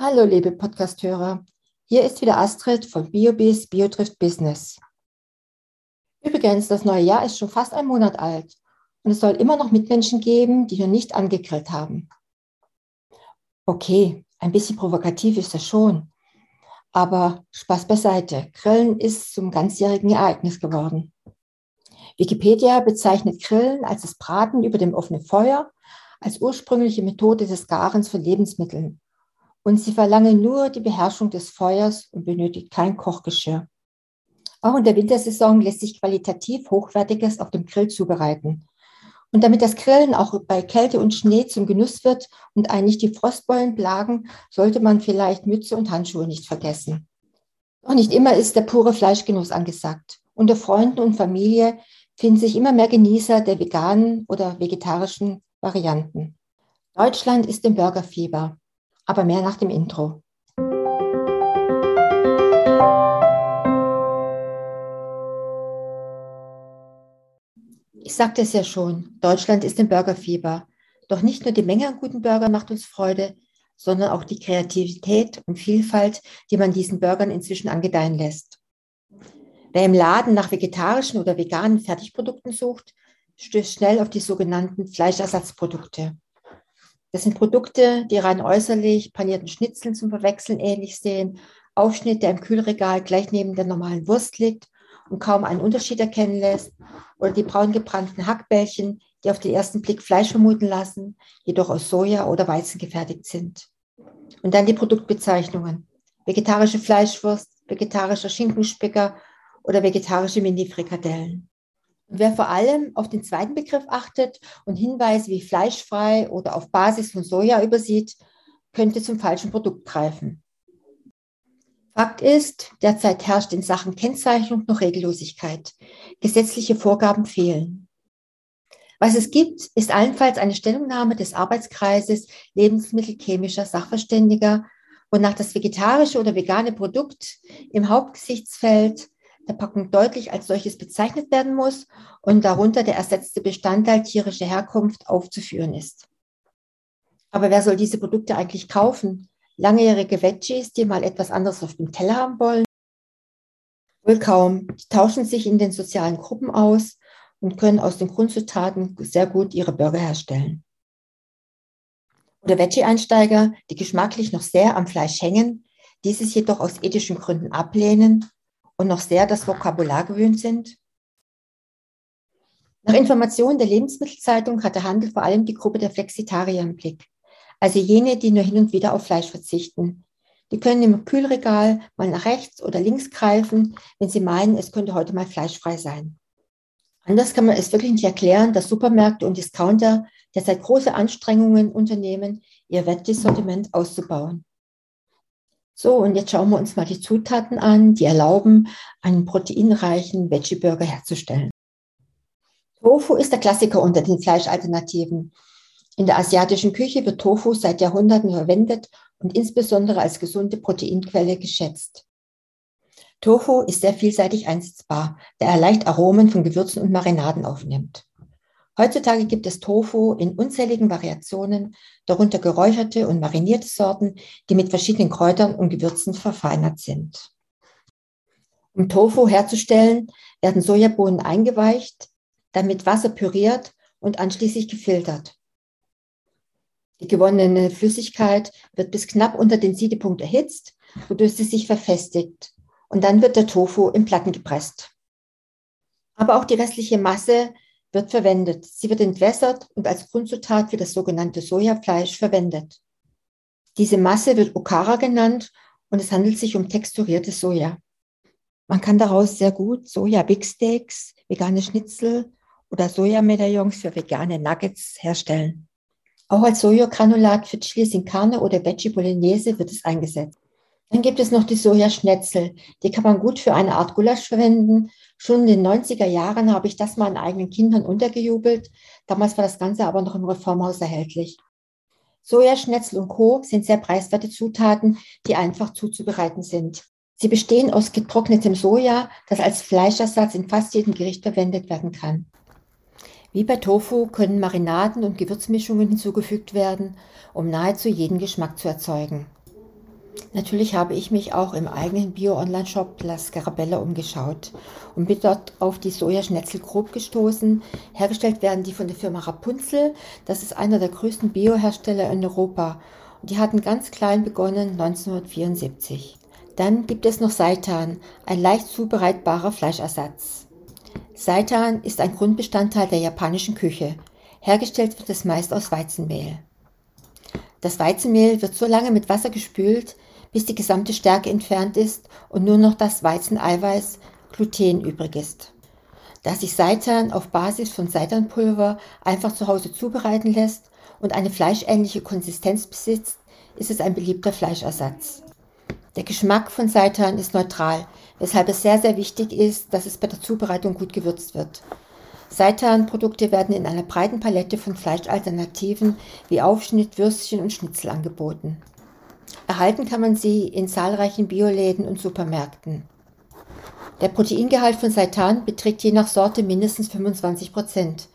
Hallo, liebe Podcasthörer. Hier ist wieder Astrid von BioBiz Biotrift Business. Übrigens, das neue Jahr ist schon fast ein Monat alt und es soll immer noch Mitmenschen geben, die noch nicht angegrillt haben. Okay, ein bisschen provokativ ist das schon. Aber Spaß beiseite. Grillen ist zum ganzjährigen Ereignis geworden. Wikipedia bezeichnet Grillen als das Braten über dem offenen Feuer, als ursprüngliche Methode des Garens von Lebensmitteln. Und sie verlangen nur die Beherrschung des Feuers und benötigt kein Kochgeschirr. Auch in der Wintersaison lässt sich qualitativ Hochwertiges auf dem Grill zubereiten. Und damit das Grillen auch bei Kälte und Schnee zum Genuss wird und einen nicht die Frostbeulen plagen, sollte man vielleicht Mütze und Handschuhe nicht vergessen. Doch nicht immer ist der pure Fleischgenuss angesagt. Unter Freunden und Familie finden sich immer mehr Genießer der veganen oder vegetarischen Varianten. Deutschland ist im Burgerfieber, aber mehr nach dem Intro. Ich sagte es ja schon, Deutschland ist im Burgerfieber. Doch nicht nur die Menge an guten Burgern macht uns Freude, sondern auch die Kreativität und Vielfalt, die man diesen Burgern inzwischen angedeihen lässt. Wer im Laden nach vegetarischen oder veganen Fertigprodukten sucht, stößt schnell auf die sogenannten Fleischersatzprodukte. Das sind Produkte, die rein äußerlich panierten Schnitzeln zum Verwechseln ähnlich sehen, Aufschnitt, der im Kühlregal gleich neben der normalen Wurst liegt und kaum einen Unterschied erkennen lässt, oder die braun gebrannten Hackbällchen, die auf den ersten Blick Fleisch vermuten lassen, jedoch aus Soja oder Weizen gefertigt sind. Und dann die Produktbezeichnungen. Vegetarische Fleischwurst, vegetarischer Schinkenspicker oder vegetarische Mini-Frikadellen. Wer vor allem auf den zweiten Begriff achtet und Hinweise wie fleischfrei oder auf Basis von Soja übersieht, könnte zum falschen Produkt greifen. Fakt ist, derzeit herrscht in Sachen Kennzeichnung noch Regellosigkeit. Gesetzliche Vorgaben fehlen. Was es gibt, ist allenfalls eine Stellungnahme des Arbeitskreises Lebensmittelchemischer Sachverständiger, wonach das vegetarische oder vegane Produkt im Hauptgesichtsfeld der Packung deutlich als solches bezeichnet werden muss und darunter der ersetzte Bestandteil tierische Herkunft aufzuführen ist. Aber wer soll diese Produkte eigentlich kaufen? langjährige Veggies, die mal etwas anderes auf dem Teller haben wollen? Wohl kaum. Die tauschen sich in den sozialen Gruppen aus und können aus den Grundzutaten sehr gut ihre Burger herstellen. Oder Veggie-Einsteiger, die geschmacklich noch sehr am Fleisch hängen, dieses jedoch aus ethischen Gründen ablehnen und noch sehr das Vokabular gewöhnt sind? Nach Informationen der Lebensmittelzeitung hat der Handel vor allem die Gruppe der Flexitarier im Blick also jene, die nur hin und wieder auf Fleisch verzichten. Die können im Kühlregal mal nach rechts oder links greifen, wenn sie meinen, es könnte heute mal fleischfrei sein. Anders kann man es wirklich nicht erklären, dass Supermärkte und Discounter derzeit große Anstrengungen unternehmen, ihr Veggie-Sortiment auszubauen. So, und jetzt schauen wir uns mal die Zutaten an, die erlauben, einen proteinreichen Veggie-Burger herzustellen. Tofu ist der Klassiker unter den Fleischalternativen. In der asiatischen Küche wird Tofu seit Jahrhunderten verwendet und insbesondere als gesunde Proteinquelle geschätzt. Tofu ist sehr vielseitig einsetzbar, da er leicht Aromen von Gewürzen und Marinaden aufnimmt. Heutzutage gibt es Tofu in unzähligen Variationen, darunter geräucherte und marinierte Sorten, die mit verschiedenen Kräutern und Gewürzen verfeinert sind. Um Tofu herzustellen, werden Sojabohnen eingeweicht, dann mit Wasser püriert und anschließend gefiltert. Die gewonnene Flüssigkeit wird bis knapp unter den Siedepunkt erhitzt, wodurch sie sich verfestigt. Und dann wird der Tofu in Platten gepresst. Aber auch die restliche Masse wird verwendet. Sie wird entwässert und als Grundzutat für das sogenannte Sojafleisch verwendet. Diese Masse wird Okara genannt und es handelt sich um texturiertes Soja. Man kann daraus sehr gut Soja-Big Steaks, vegane Schnitzel oder Sojamedaillons für vegane Nuggets herstellen. Auch als Sojagranulat für Chili sin Carne oder Veggie Bolognese wird es eingesetzt. Dann gibt es noch die Sojaschnetzel. Die kann man gut für eine Art Gulasch verwenden. Schon in den 90er Jahren habe ich das meinen eigenen Kindern untergejubelt. Damals war das Ganze aber noch im Reformhaus erhältlich. Sojaschnetzel und Co. sind sehr preiswerte Zutaten, die einfach zuzubereiten sind. Sie bestehen aus getrocknetem Soja, das als Fleischersatz in fast jedem Gericht verwendet werden kann. Wie bei Tofu können Marinaden und Gewürzmischungen hinzugefügt werden, um nahezu jeden Geschmack zu erzeugen. Natürlich habe ich mich auch im eigenen Bio-Online-Shop La Scarabella umgeschaut und bin dort auf die Sojaschnetzel grob gestoßen. Hergestellt werden die von der Firma Rapunzel. Das ist einer der größten Bio-Hersteller in Europa. Die hatten ganz klein begonnen 1974. Dann gibt es noch Seitan, ein leicht zubereitbarer Fleischersatz. Seitan ist ein Grundbestandteil der japanischen Küche. Hergestellt wird es meist aus Weizenmehl. Das Weizenmehl wird so lange mit Wasser gespült, bis die gesamte Stärke entfernt ist und nur noch das Weizeneiweiß Gluten übrig ist. Da sich Seitan auf Basis von Seitanpulver einfach zu Hause zubereiten lässt und eine fleischähnliche Konsistenz besitzt, ist es ein beliebter Fleischersatz. Der Geschmack von Seitan ist neutral, weshalb es sehr, sehr wichtig ist, dass es bei der Zubereitung gut gewürzt wird. Seitan-Produkte werden in einer breiten Palette von Fleischalternativen wie Aufschnitt, Würstchen und Schnitzel angeboten. Erhalten kann man sie in zahlreichen Bioläden und Supermärkten. Der Proteingehalt von Seitan beträgt je nach Sorte mindestens 25 Prozent.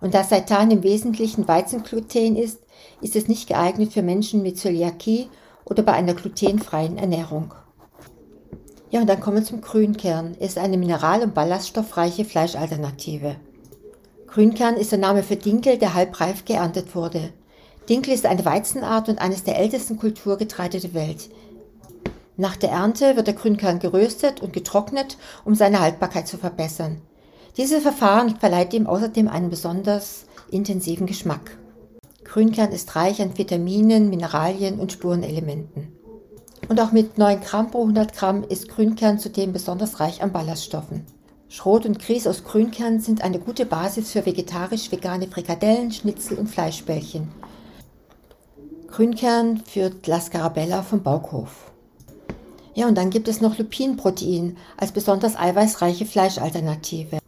Und da Seitan im Wesentlichen Weizengluten ist, ist es nicht geeignet für Menschen mit Zöliakie oder bei einer glutenfreien Ernährung. Ja, und dann kommen wir zum Grünkern. Es ist eine mineral- und ballaststoffreiche Fleischalternative. Grünkern ist der Name für Dinkel, der halbreif geerntet wurde. Dinkel ist eine Weizenart und eines der ältesten Kulturgetreide der Welt. Nach der Ernte wird der Grünkern geröstet und getrocknet, um seine Haltbarkeit zu verbessern. Dieses Verfahren verleiht ihm außerdem einen besonders intensiven Geschmack. Grünkern ist reich an Vitaminen, Mineralien und Spurenelementen. Und auch mit 9 Gramm pro 100 Gramm ist Grünkern zudem besonders reich an Ballaststoffen. Schrot und Grieß aus Grünkern sind eine gute Basis für vegetarisch-vegane Frikadellen, Schnitzel und Fleischbällchen. Grünkern führt La Scarabella vom Baukhof. Ja, und dann gibt es noch Lupinenprotein als besonders eiweißreiche Fleischalternative.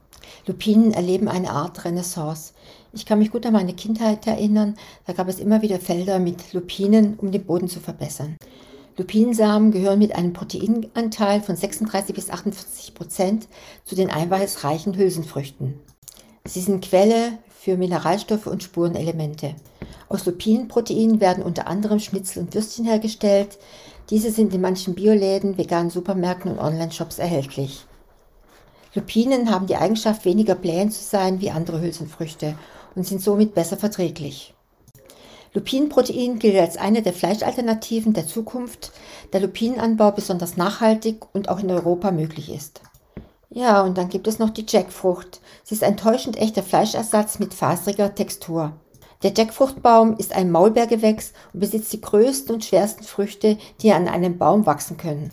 Lupinen erleben eine Art Renaissance. Ich kann mich gut an meine Kindheit erinnern, da gab es immer wieder Felder mit Lupinen, um den Boden zu verbessern. Lupinensamen gehören mit einem Proteinanteil von 36 bis 48 Prozent zu den eiweißreichen Hülsenfrüchten. Sie sind Quelle für Mineralstoffe und Spurenelemente. Aus Lupinenproteinen werden unter anderem Schnitzel und Würstchen hergestellt. Diese sind in manchen Bioläden, veganen Supermärkten und Online-Shops erhältlich. Lupinen haben die Eigenschaft, weniger blähend zu sein wie andere Hülsenfrüchte und sind somit besser verträglich. Lupinenprotein gilt als eine der Fleischalternativen der Zukunft, da Lupinenanbau besonders nachhaltig und auch in Europa möglich ist. Ja, und dann gibt es noch die Jackfrucht. Sie ist ein täuschend echter Fleischersatz mit faseriger Textur. Der Jackfruchtbaum ist ein Maulbeergewächs und besitzt die größten und schwersten Früchte, die an einem Baum wachsen können.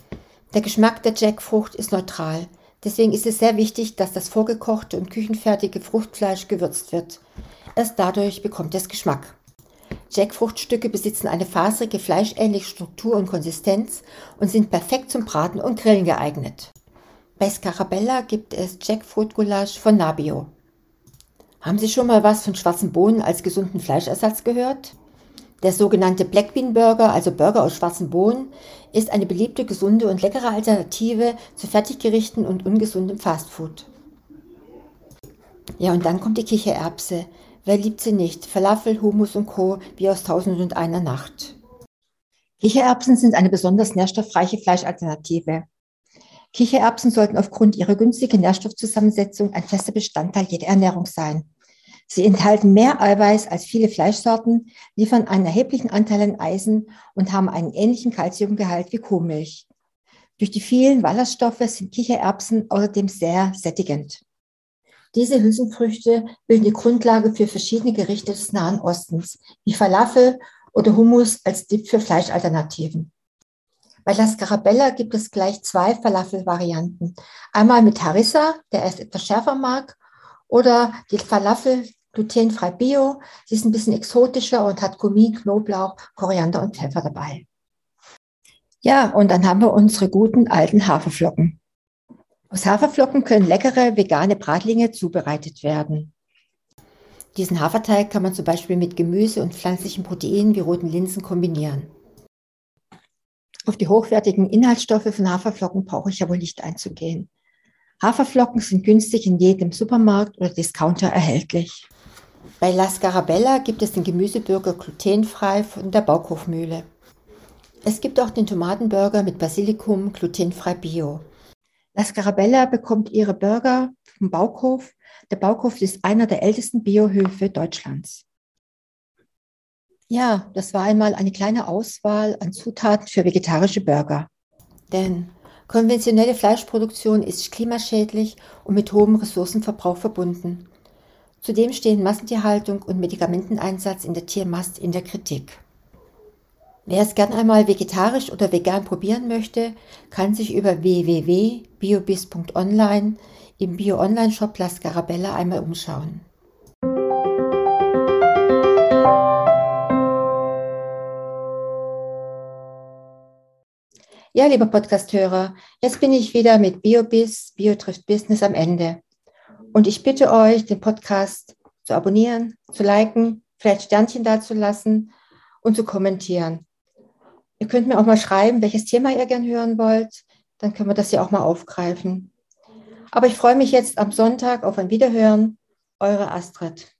Der Geschmack der Jackfrucht ist neutral. Deswegen ist es sehr wichtig, dass das vorgekochte und küchenfertige Fruchtfleisch gewürzt wird. Erst dadurch bekommt es Geschmack. Jackfruchtstücke besitzen eine faserige, fleischähnliche Struktur und Konsistenz und sind perfekt zum Braten und Grillen geeignet. Bei Scarabella gibt es Jackfruit-Gulasch von Nabio. Haben Sie schon mal was von schwarzen Bohnen als gesunden Fleischersatz gehört? Der sogenannte Black Bean Burger, also Burger aus schwarzen Bohnen, ist eine beliebte, gesunde und leckere Alternative zu Fertiggerichten und ungesundem Fastfood. Ja, und dann kommt die Kichererbse. Wer liebt sie nicht? Falafel, Hummus und Co. wie aus Tausend und einer Nacht. Kichererbsen sind eine besonders nährstoffreiche Fleischalternative. Kichererbsen sollten aufgrund ihrer günstigen Nährstoffzusammensetzung ein fester Bestandteil jeder Ernährung sein. Sie enthalten mehr Eiweiß als viele Fleischsorten, liefern einen erheblichen Anteil an Eisen und haben einen ähnlichen Kalziumgehalt wie Kuhmilch. Durch die vielen Ballaststoffe sind Kichererbsen außerdem sehr sättigend. Diese Hülsenfrüchte bilden die Grundlage für verschiedene Gerichte des Nahen Ostens, wie Falafel oder Hummus als Dip für Fleischalternativen. Bei La Scarabella gibt es gleich zwei Falafel-Varianten. Einmal mit Harissa, der es etwas schärfer mag, oder die Falafel glutenfrei bio. Sie ist ein bisschen exotischer und hat Gummi, Knoblauch, Koriander und Pfeffer dabei. Ja, und dann haben wir unsere guten alten Haferflocken. Aus Haferflocken können leckere vegane Bratlinge zubereitet werden. Diesen Haferteig kann man zum Beispiel mit Gemüse und pflanzlichen Proteinen wie roten Linsen kombinieren. Auf die hochwertigen Inhaltsstoffe von Haferflocken brauche ich ja wohl nicht einzugehen. Haferflocken sind günstig in jedem Supermarkt oder Discounter erhältlich. Bei La Scarabella gibt es den Gemüseburger glutenfrei von der Baukhofmühle. Es gibt auch den Tomatenburger mit Basilikum, glutenfrei Bio. La Scarabella bekommt ihre Burger vom Baukhof. Der Baukhof ist einer der ältesten Biohöfe Deutschlands. Ja, das war einmal eine kleine Auswahl an Zutaten für vegetarische Burger. Denn konventionelle Fleischproduktion ist klimaschädlich und mit hohem Ressourcenverbrauch verbunden. Zudem stehen Massentierhaltung und Medikamenteneinsatz in der Tiermast in der Kritik. Wer es gern einmal vegetarisch oder vegan probieren möchte, kann sich über www.biobis.online im Bio-Online-Shop La Scarabella einmal umschauen. Ja, lieber Podcasthörer, jetzt bin ich wieder mit BioBiz, Bio Business am Ende. Und ich bitte euch, den Podcast zu abonnieren, zu liken, vielleicht Sternchen dazulassen und zu kommentieren. Ihr könnt mir auch mal schreiben, welches Thema ihr gern hören wollt. Dann können wir das ja auch mal aufgreifen. Aber ich freue mich jetzt am Sonntag auf ein Wiederhören. Eure Astrid.